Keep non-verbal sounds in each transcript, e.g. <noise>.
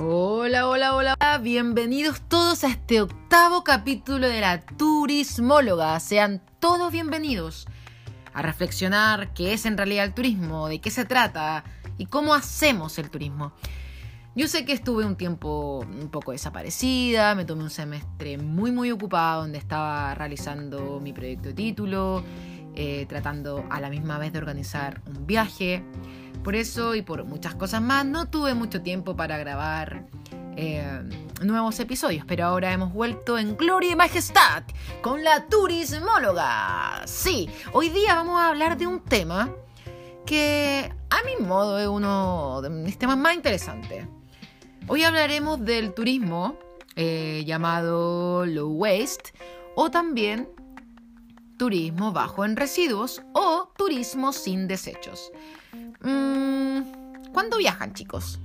Hola, hola, hola. Bienvenidos todos a este octavo capítulo de la Turismóloga. Sean todos bienvenidos a reflexionar qué es en realidad el turismo, de qué se trata y cómo hacemos el turismo. Yo sé que estuve un tiempo un poco desaparecida, me tomé un semestre muy muy ocupado donde estaba realizando mi proyecto de título, eh, tratando a la misma vez de organizar un viaje. Por eso y por muchas cosas más no tuve mucho tiempo para grabar eh, nuevos episodios, pero ahora hemos vuelto en gloria y majestad con la turismóloga. Sí, hoy día vamos a hablar de un tema que a mi modo es uno de mis temas más interesantes. Hoy hablaremos del turismo eh, llamado low waste o también turismo bajo en residuos o turismo sin desechos. Mm, ¿Cuándo viajan chicos?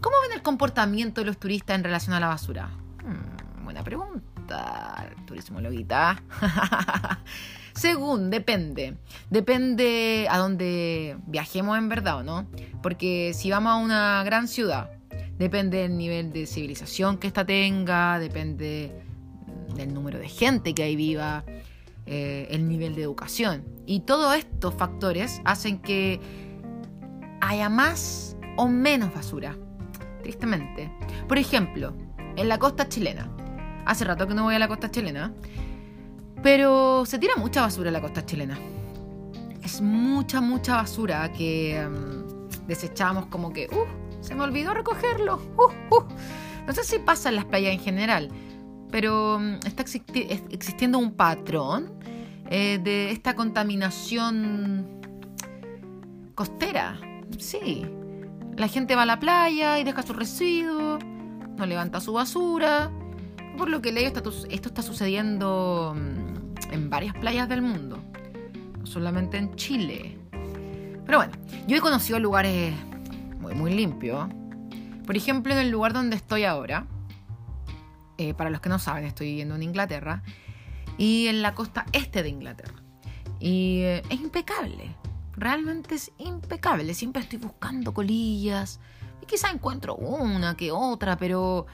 ¿Cómo ven el comportamiento de los turistas en relación a la basura? Mm, buena pregunta, turismo loguita. <laughs> Según, depende. Depende a dónde viajemos en verdad o no. Porque si vamos a una gran ciudad, depende del nivel de civilización que ésta tenga, depende del número de gente que ahí viva, eh, el nivel de educación. Y todos estos factores hacen que haya más o menos basura, tristemente. Por ejemplo, en la costa chilena. Hace rato que no voy a la costa chilena, pero se tira mucha basura en la costa chilena. Es mucha, mucha basura que mm, desechamos como que, uh, se me olvidó recogerlo. Uh, uh. No sé si pasa en las playas en general, pero mm, está existiendo un patrón eh, de esta contaminación costera. Sí, la gente va a la playa y deja su residuo, no levanta su basura. Por lo que leo, esto está sucediendo mm, en varias playas del mundo, no solamente en Chile. Pero bueno, yo he conocido lugares muy, muy limpios. Por ejemplo, en el lugar donde estoy ahora, eh, para los que no saben, estoy viviendo en Inglaterra y en la costa este de Inglaterra. Y eh, es impecable, realmente es impecable. Siempre estoy buscando colillas y quizá encuentro una que otra, pero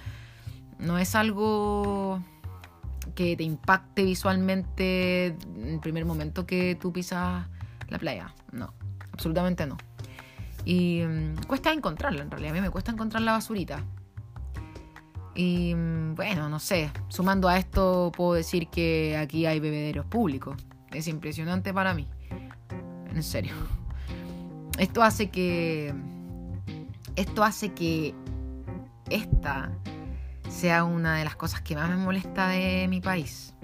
no es algo que te impacte visualmente en el primer momento que tú pisas la playa. No, absolutamente no. Y mm, cuesta encontrarla en realidad. A mí me cuesta encontrar la basurita. Y mm, bueno, no sé, sumando a esto puedo decir que aquí hay bebederos públicos. Es impresionante para mí. En serio. Esto hace que... Esto hace que esta sea una de las cosas que más me molesta de mi país.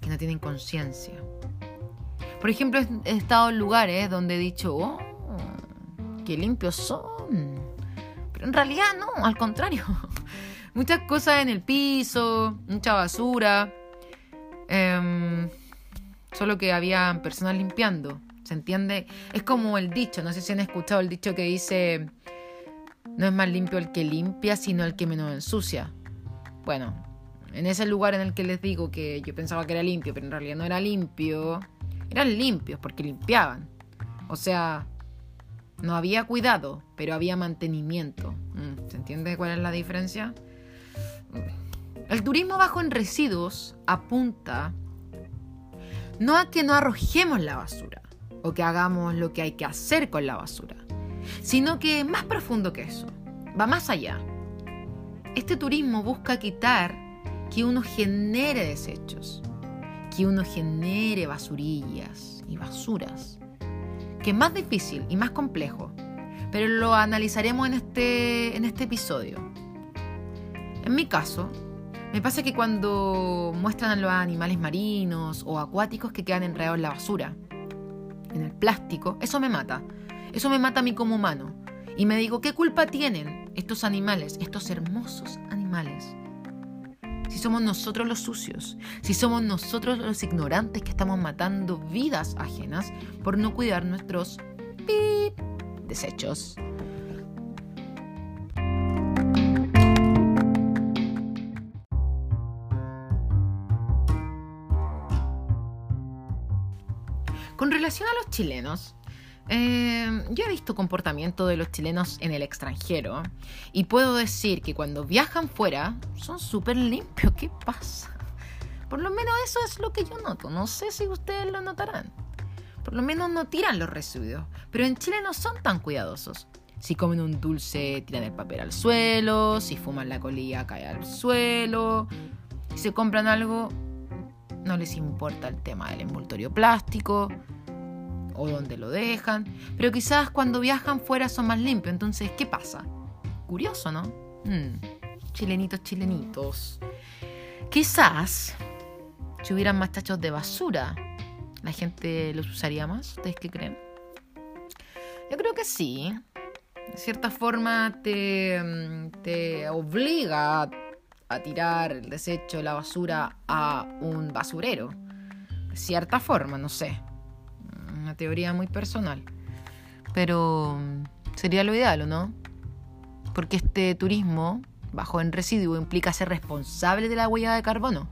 Que no tienen conciencia. Por ejemplo, he estado en lugares donde he dicho, oh, qué limpios son. Pero en realidad no, al contrario. <laughs> muchas cosas en el piso, mucha basura. Em, solo que había personas limpiando. ¿Se entiende? Es como el dicho, no sé si han escuchado el dicho que dice, no es más limpio el que limpia, sino el que menos ensucia. Bueno, en ese lugar en el que les digo que yo pensaba que era limpio, pero en realidad no era limpio, eran limpios porque limpiaban. O sea, no había cuidado, pero había mantenimiento. Mm, ¿Se entiende cuál es la diferencia? El turismo bajo en residuos apunta no a que no arrojemos la basura o que hagamos lo que hay que hacer con la basura, sino que más profundo que eso, va más allá. Este turismo busca quitar que uno genere desechos, que uno genere basurillas y basuras, que es más difícil y más complejo, pero lo analizaremos en este, en este episodio. En mi caso, me pasa que cuando muestran a los animales marinos o acuáticos que quedan enredados en la basura, en el plástico, eso me mata. Eso me mata a mí como humano. Y me digo, ¿qué culpa tienen estos animales, estos hermosos animales? Si somos nosotros los sucios, si somos nosotros los ignorantes que estamos matando vidas ajenas por no cuidar nuestros desechos. Relación a los chilenos, Eh, yo he visto comportamiento de los chilenos en el extranjero y puedo decir que cuando viajan fuera son súper limpios. ¿Qué pasa? Por lo menos eso es lo que yo noto. No sé si ustedes lo notarán. Por lo menos no tiran los residuos. Pero en Chile no son tan cuidadosos. Si comen un dulce, tiran el papel al suelo. Si fuman la colilla, cae al suelo. Si compran algo, no les importa el tema del envoltorio plástico o dónde lo dejan. Pero quizás cuando viajan fuera son más limpios. Entonces, ¿qué pasa? Curioso, ¿no? Mm, chilenitos, chilenitos. Quizás si hubieran más tachos de basura, ¿la gente los usaría más? ¿Ustedes qué creen? Yo creo que sí. De cierta forma te, mm, te obliga a tirar el desecho, la basura a un basurero. De cierta forma, no sé. Teoría muy personal. Pero mm, sería lo ideal, ¿o no? Porque este turismo bajo en residuo implica ser responsable de la huella de carbono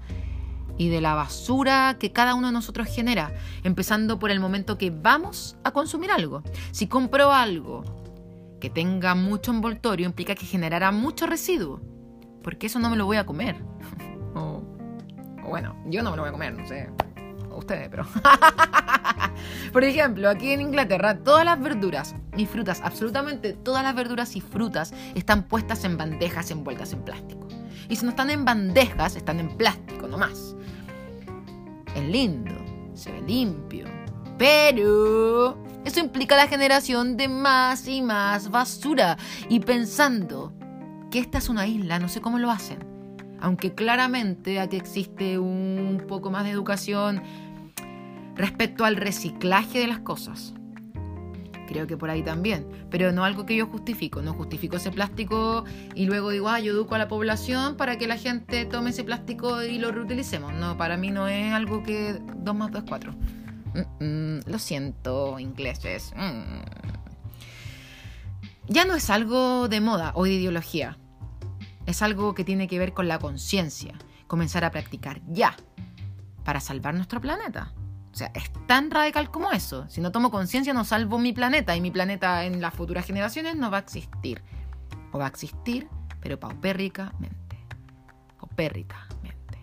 y de la basura que cada uno de nosotros genera, empezando por el momento que vamos a consumir algo. Si compro algo que tenga mucho envoltorio, implica que generará mucho residuo, porque eso no me lo voy a comer. <laughs> o, bueno, yo no me lo voy a comer, no sé, ustedes, pero... <laughs> por ejemplo, aquí en Inglaterra, todas las verduras y frutas, absolutamente todas las verduras y frutas están puestas en bandejas envueltas en plástico. Y si no están en bandejas, están en plástico nomás es lindo, se ve limpio. Pero eso implica la generación de más y más basura. Y pensando que esta es una isla, no sé cómo lo hacen. Aunque claramente aquí existe un poco más de educación respecto al reciclaje de las cosas. Creo que por ahí también. Pero no algo que yo justifico. No justifico ese plástico y luego digo, ah, yo educo a la población para que la gente tome ese plástico y lo reutilicemos. No, para mí no es algo que 2 más 2 es 4. lo siento, ingleses. Mm. Ya no es algo de moda o de ideología. Es algo que tiene que ver con la conciencia. Comenzar a practicar ya para salvar nuestro planeta. O sea, es tan radical como eso. Si no tomo conciencia, no salvo mi planeta y mi planeta en las futuras generaciones no va a existir. O va a existir, pero paupérricamente. Paupérricamente.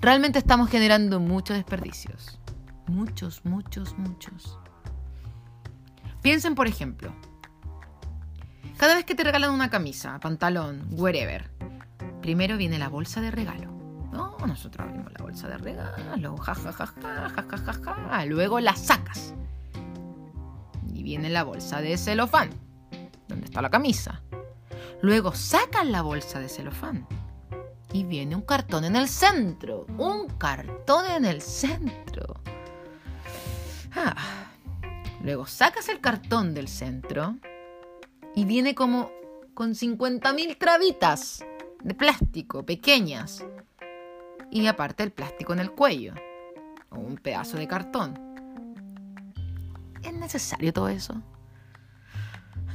Realmente estamos generando muchos desperdicios. Muchos, muchos, muchos. Piensen, por ejemplo, cada vez que te regalan una camisa, pantalón, wherever, primero viene la bolsa de regalo. No, nosotros abrimos la bolsa de regalo, ja, Luego la sacas. Y viene la bolsa de celofán, donde está la camisa. Luego sacas la bolsa de celofán. Y viene un cartón en el centro. Un cartón en el centro. Ah. Luego sacas el cartón del centro y viene como con 50.000 trabitas de plástico pequeñas y aparte el plástico en el cuello o un pedazo de cartón. ¿Es necesario todo eso?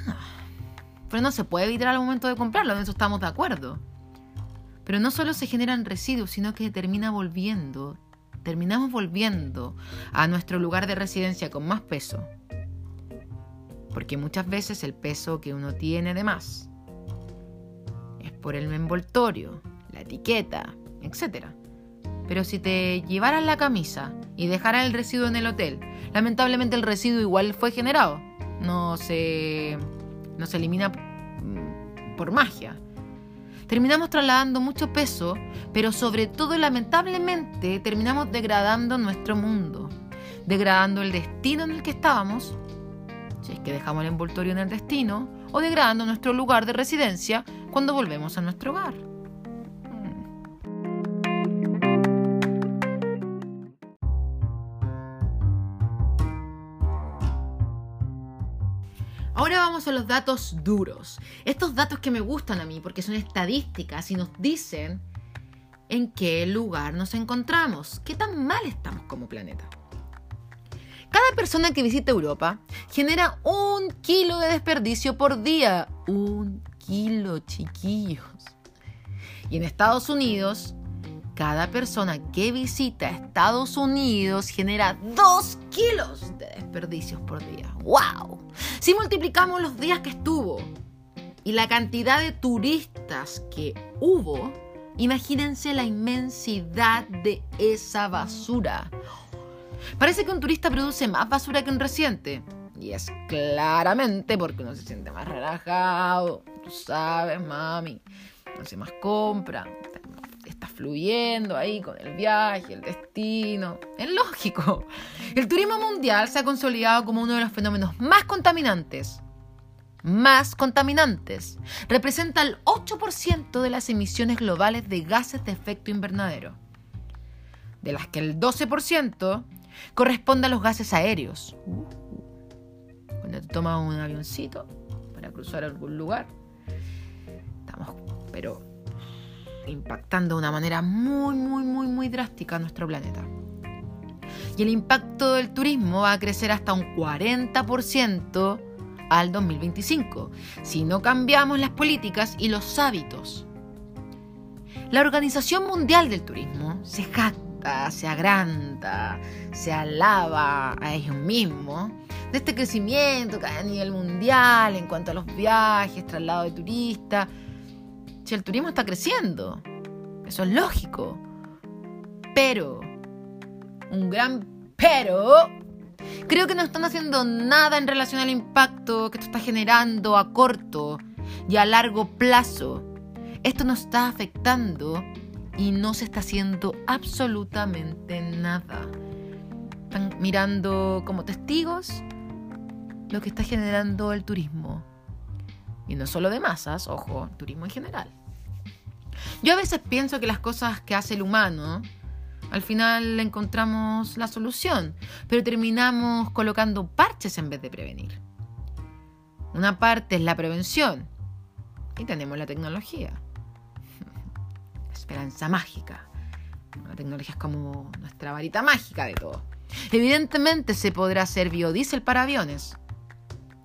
No. Pero no se puede evitar al momento de comprarlo, en eso estamos de acuerdo. Pero no solo se generan residuos, sino que termina volviendo, terminamos volviendo a nuestro lugar de residencia con más peso. Porque muchas veces el peso que uno tiene de más es por el envoltorio, la etiqueta, etc. Pero si te llevaran la camisa y dejaran el residuo en el hotel, lamentablemente el residuo igual fue generado. No se, no se elimina mm, por magia. Terminamos trasladando mucho peso, pero sobre todo lamentablemente terminamos degradando nuestro mundo, degradando el destino en el que estábamos, si es que dejamos el envoltorio en el destino, o degradando nuestro lugar de residencia cuando volvemos a nuestro hogar. Ahora vamos a los datos duros. Estos datos que me gustan a mí porque son estadísticas y nos dicen en qué lugar nos encontramos, qué tan mal estamos como planeta. Cada persona que visita Europa genera un kilo de desperdicio por día. Un kilo, chiquillos. Y en Estados Unidos, cada persona que visita Estados Unidos genera 2 kilos de desperdicios por día. ¡Wow! Si multiplicamos los días que estuvo y la cantidad de turistas que hubo, imagínense la inmensidad de esa basura. Parece que un turista produce más basura que un residente. Y es claramente porque uno se siente más relajado. Tú sabes, mami. No hace más compra. Está fluyendo ahí con el viaje, el destino. Es lógico. El turismo mundial se ha consolidado como uno de los fenómenos más contaminantes. Más contaminantes. Representa el 8% de las emisiones globales de gases de efecto invernadero. De las que el 12% corresponde a los gases aéreos. Cuando te tomas un avioncito para cruzar algún lugar, estamos, pero impactando de una manera muy, muy, muy, muy drástica a nuestro planeta. Y el impacto del turismo va a crecer hasta un 40% al 2025, si no cambiamos las políticas y los hábitos. La Organización Mundial del Turismo se jacta se agranda, se alaba a ellos mismos de este crecimiento a nivel mundial en cuanto a los viajes, traslado de turistas. Si el turismo está creciendo, eso es lógico. Pero, un gran pero, creo que no están haciendo nada en relación al impacto que esto está generando a corto y a largo plazo. Esto nos está afectando y no se está haciendo absolutamente nada. Están mirando como testigos lo que está generando el turismo. Y no solo de masas, ojo, turismo en general. Yo a veces pienso que las cosas que hace el humano, al final encontramos la solución, pero terminamos colocando parches en vez de prevenir. Una parte es la prevención y tenemos la tecnología esperanza mágica. La tecnología es como nuestra varita mágica de todo. Evidentemente se podrá hacer biodiesel para aviones.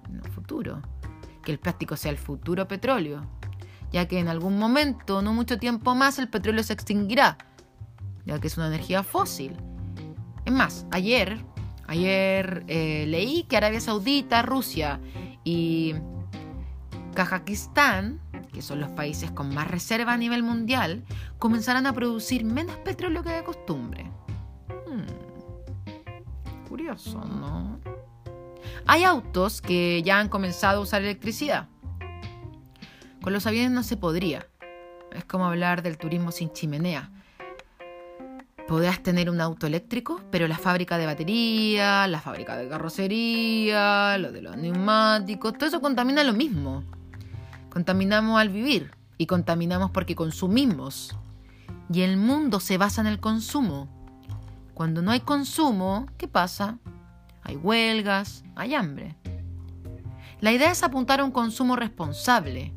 En el futuro. Que el plástico sea el futuro petróleo. Ya que en algún momento, no mucho tiempo más, el petróleo se extinguirá. Ya que es una energía fósil. Es más, ayer, ayer eh, leí que Arabia Saudita, Rusia y Kazajistán que son los países con más reserva a nivel mundial, comenzarán a producir menos petróleo que de costumbre. Hmm. Curioso, ¿no? Hay autos que ya han comenzado a usar electricidad. Con los aviones no se podría. Es como hablar del turismo sin chimenea. Podrás tener un auto eléctrico, pero la fábrica de batería, la fábrica de carrocería, lo de los neumáticos, todo eso contamina lo mismo. Contaminamos al vivir y contaminamos porque consumimos. Y el mundo se basa en el consumo. Cuando no hay consumo, ¿qué pasa? Hay huelgas, hay hambre. La idea es apuntar a un consumo responsable.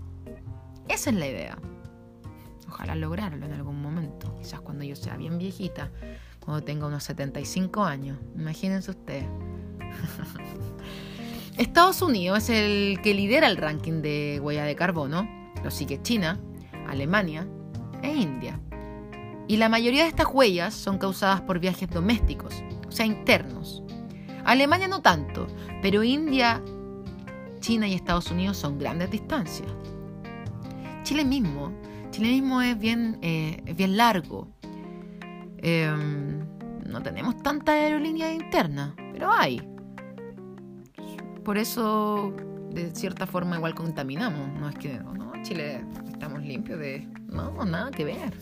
Esa es la idea. Ojalá lograrlo en algún momento, quizás cuando yo sea bien viejita, cuando tenga unos 75 años. Imagínense ustedes. <laughs> Estados Unidos es el que lidera el ranking de huella de carbono, lo sigue China, Alemania e India. Y la mayoría de estas huellas son causadas por viajes domésticos, o sea, internos. Alemania no tanto, pero India, China y Estados Unidos son grandes distancias. Chile mismo, Chile mismo es bien, eh, bien largo. Em, no tenemos tanta aerolínea interna, pero hay por eso de cierta forma igual contaminamos. No es que, no, Chile estamos limpios de... No, nada que ver.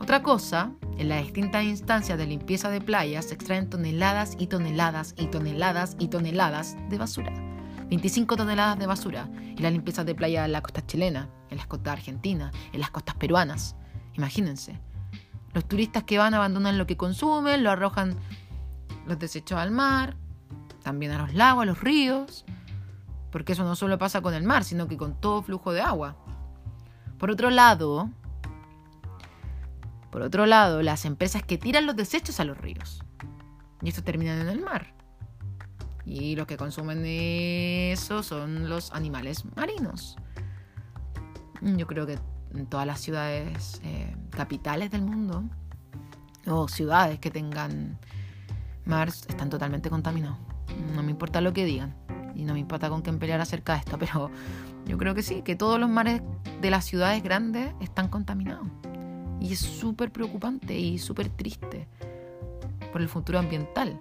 Otra cosa, en las distintas instancias de limpieza de playas se extraen toneladas y toneladas y toneladas y toneladas de basura. 25 toneladas de basura en la limpieza de playa en la costa chilena, en las costas argentinas, en las costas peruanas. Imagínense. Los turistas que van abandonan lo que consumen, lo arrojan los desechos al mar, también a los lagos, a los ríos, porque eso no solo pasa con el mar, sino que con todo flujo de agua. Por otro lado, por otro lado, las empresas que tiran los desechos a los ríos. Y esto termina en el mar. Y los que consumen eso son los animales marinos. Yo creo que en todas las ciudades eh, capitales del mundo o ciudades que tengan mar están totalmente contaminados. No me importa lo que digan y no me importa con quién pelear acerca de esto, <laughs> pero yo creo que sí, que todos los mares de las ciudades grandes están contaminados. Y es súper preocupante y súper triste por el futuro ambiental.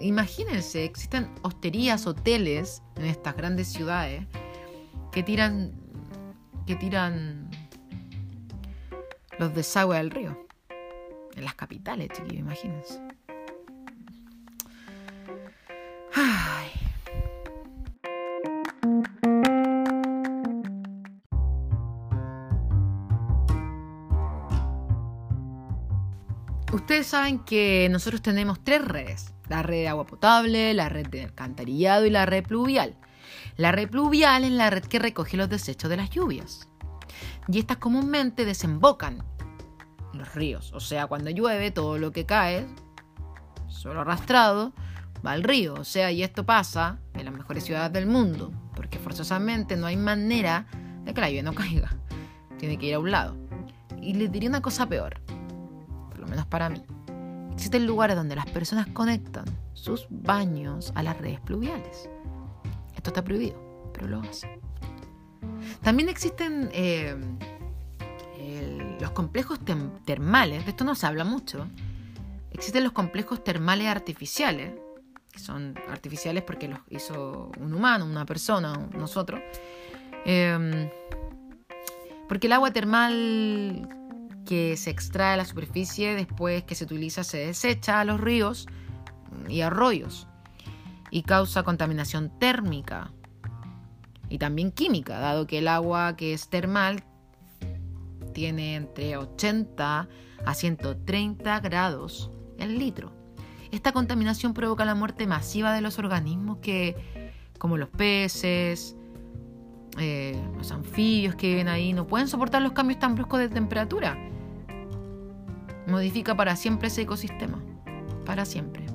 Imagínense, existen hosterías, hoteles en estas grandes ciudades que tiran que tiran los desagües al río. En las capitales, chiquillos, imagínense. Saben que nosotros tenemos tres redes. La red de agua potable, la red de alcantarillado y la red pluvial. La red pluvial es la red que recoge los desechos de las lluvias. Y estas comúnmente desembocan en los ríos. O sea, cuando llueve, todo lo que cae, solo arrastrado, va al río. O sea, y esto pasa en las mejores ciudades del mundo. Porque forzosamente no hay manera de que la lluvia no caiga. Tiene que ir a un lado. Y les diría una cosa peor, por lo menos para mí. Existen lugares donde las personas conectan sus baños a las redes pluviales está prohibido, pero lo hace. También existen eh, los complejos termales, de esto no se habla mucho. Existen los complejos termales artificiales, que son artificiales porque los hizo un humano, una persona, nosotros. Em, porque el agua termal que se extrae de la superficie después que se utiliza se desecha a los ríos y arroyos y causa contaminación térmica y también química, dado que el agua que es termal tiene entre 80 a 130 grados el litro. Esta contaminación provoca la muerte masiva de los organismos que, como los peces, eh, los anfibios que viven ahí, no pueden soportar los cambios tan bruscos de temperatura. Modifica para siempre ese ecosistema, para siempre.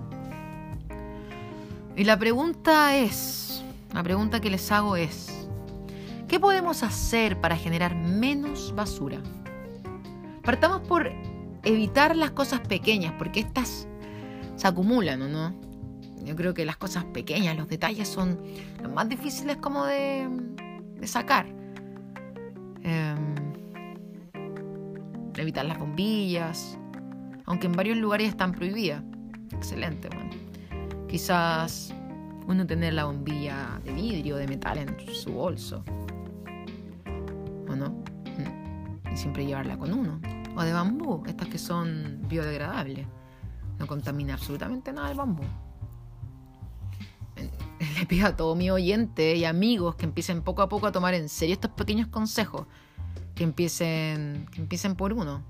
Y la pregunta es, la pregunta que les hago es, ¿qué podemos hacer para generar menos basura? Partamos por evitar las cosas pequeñas, porque estas se acumulan, ¿o no? Yo creo que las cosas pequeñas, los detalles son los más difíciles como de, sacar. Em, evitar las bombillas, aunque en varios lugares están prohibidas. Excelente, bueno Quizás uno tener la bombilla de vidrio, de metal en su bolso. ¿O no? Mm. Y siempre llevarla con uno. O de bambú, estas que son biodegradables. No contamina absolutamente nada el bambú. <laughs> Le pido a todo mi oyente y amigos que empiecen poco a poco a tomar en serio estos pequeños consejos. Que empiecen, que empiecen por uno.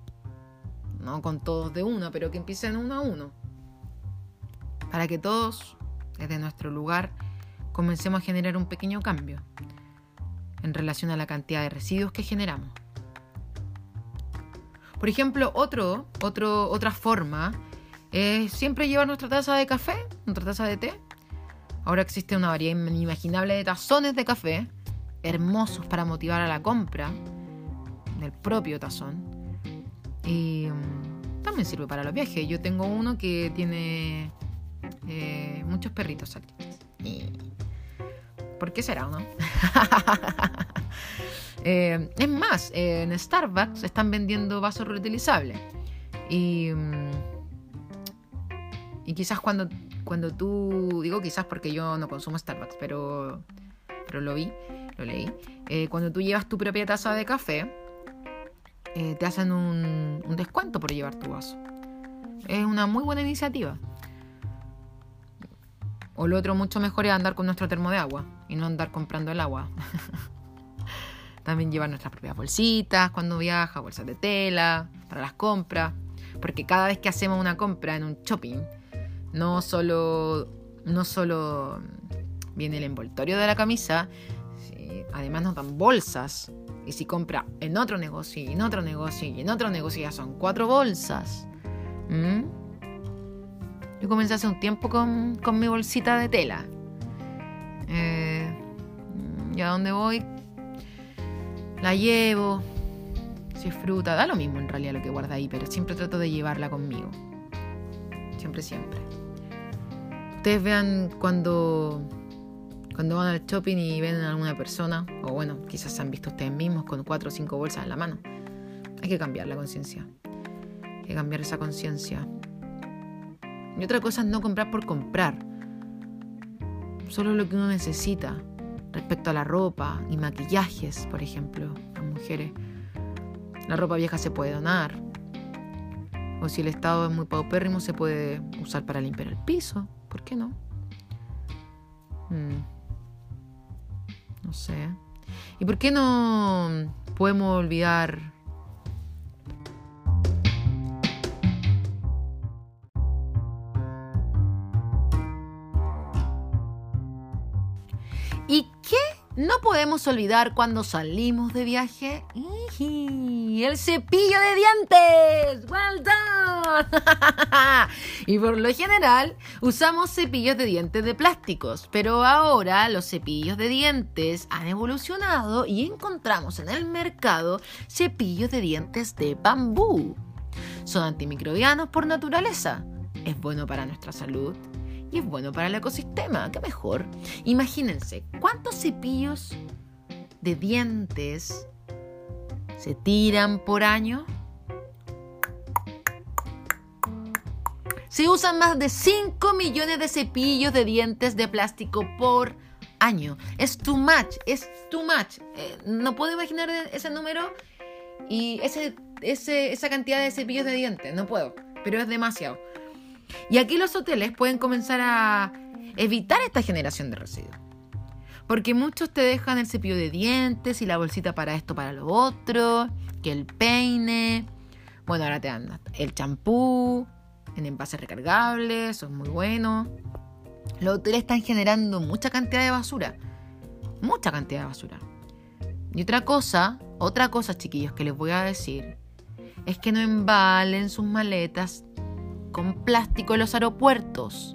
No con todos de uno, pero que empiecen uno a uno para que todos, desde nuestro lugar, comencemos a generar un pequeño cambio en relación a la cantidad de residuos que generamos. Por ejemplo, otra forma es siempre llevar nuestra taza de café, nuestra taza de té. Ahora existe una variedad inimaginable de tazones de café, hermosos para motivar a la compra del propio tazón. Mm, también sirve para los viajes. Yo tengo uno que tiene eh, muchos perritos aquí. ¿Por qué será, no? <laughs> Eh, es más, en Starbucks están vendiendo vasos reutilizables. Y, mm, y quizás cuando, cuando tú, digo quizás porque yo no consumo Starbucks, pero, pero lo vi, lo leí. Eh, cuando tú llevas tu propia taza de café, te hacen un, un descuento por llevar tu vaso. Es una muy buena iniciativa. O lo otro mucho mejor es andar con nuestro termo de agua y no andar comprando el agua. <laughs> También llevar nuestras propias bolsitas cuando viaja, bolsas de tela, para las compras. Porque cada vez que hacemos una compra en un shopping, no solo, no solo viene el envoltorio de la camisa, además nos dan bolsas. Y si compra en otro negocio, y en otro negocio, y en otro negocio, ya son cuatro bolsas. Yo comencé hace un tiempo con, mi bolsita de tela. Eh, y a dónde voy, La llevo. Si es fruta, da lo mismo en realidad lo que guarda ahí, pero siempre trato de llevarla conmigo. Siempre, siempre. Ustedes vean cuando, cuando van al shopping y ven a alguna persona, o bueno, quizás se han visto ustedes mismos con cuatro o cinco bolsas en la mano. Hay que cambiar la conciencia. Hay que cambiar esa conciencia. Y otra cosa es no comprar por comprar. Solo lo que uno necesita respecto a la ropa y maquillajes, por ejemplo, las mujeres. La ropa vieja se puede donar. O si el estado es muy paupérrimo, se puede usar para limpiar el piso. ¿Por qué no? Mm. Sé. ¿Y por qué no podemos olvidar no podemos olvidar cuando salimos de viaje? El cepillo de dientes. ¡Well done! <laughs> y por lo general usamos cepillos de dientes de plásticos, pero ahora los cepillos de dientes han evolucionado y encontramos en el mercado cepillos de dientes de bambú. Son antimicrobianos por naturaleza. Es bueno para nuestra salud y es bueno para el ecosistema, qué mejor. Imagínense, ¿cuántos cepillos de dientes se tiran por año? Se usan más de 5 millones de cepillos de dientes de plástico por año. Es too much, es too much. Eh, no puedo imaginar ese número y ese, esa cantidad de cepillos de dientes, no puedo, pero es demasiado. Y aquí los hoteles pueden comenzar a evitar esta generación de residuos. Porque muchos te dejan el cepillo de dientes y la bolsita para esto, para lo otro, que el peine. Bueno, ahora te dan el champú en envases recargables, eso es muy bueno. Los hoteles están generando mucha cantidad de basura. Mucha cantidad de basura. Y otra cosa, otra cosa, chiquillos, que les voy a decir, es que no embalen sus maletas con plástico en los aeropuertos.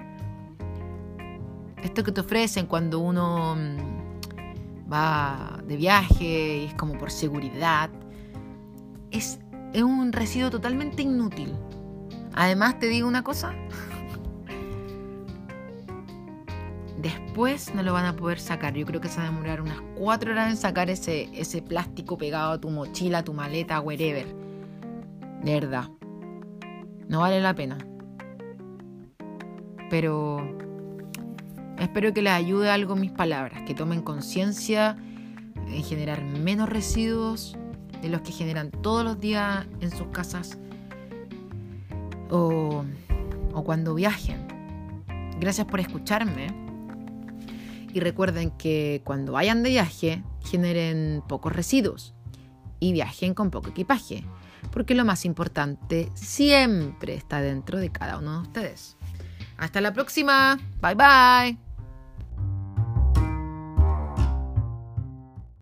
Esto que te ofrecen cuando uno mm, va de viaje y es como por seguridad, es, es un residuo totalmente inútil. Además, te digo una cosa. <laughs> Después no lo van a poder sacar. Yo creo que se va a demorar unas cuatro horas en sacar ese, ese plástico pegado a tu mochila, a tu maleta, wherever. De. No vale la pena. Pero espero que les ayude algo mis palabras, que tomen conciencia en generar menos residuos de los que generan todos los días en sus casas o, o cuando viajen. Gracias por escucharme. Y recuerden que cuando vayan de viaje, generen pocos residuos y viajen con poco equipaje porque lo más importante siempre está dentro de cada uno de ustedes. Hasta la próxima. Bye bye.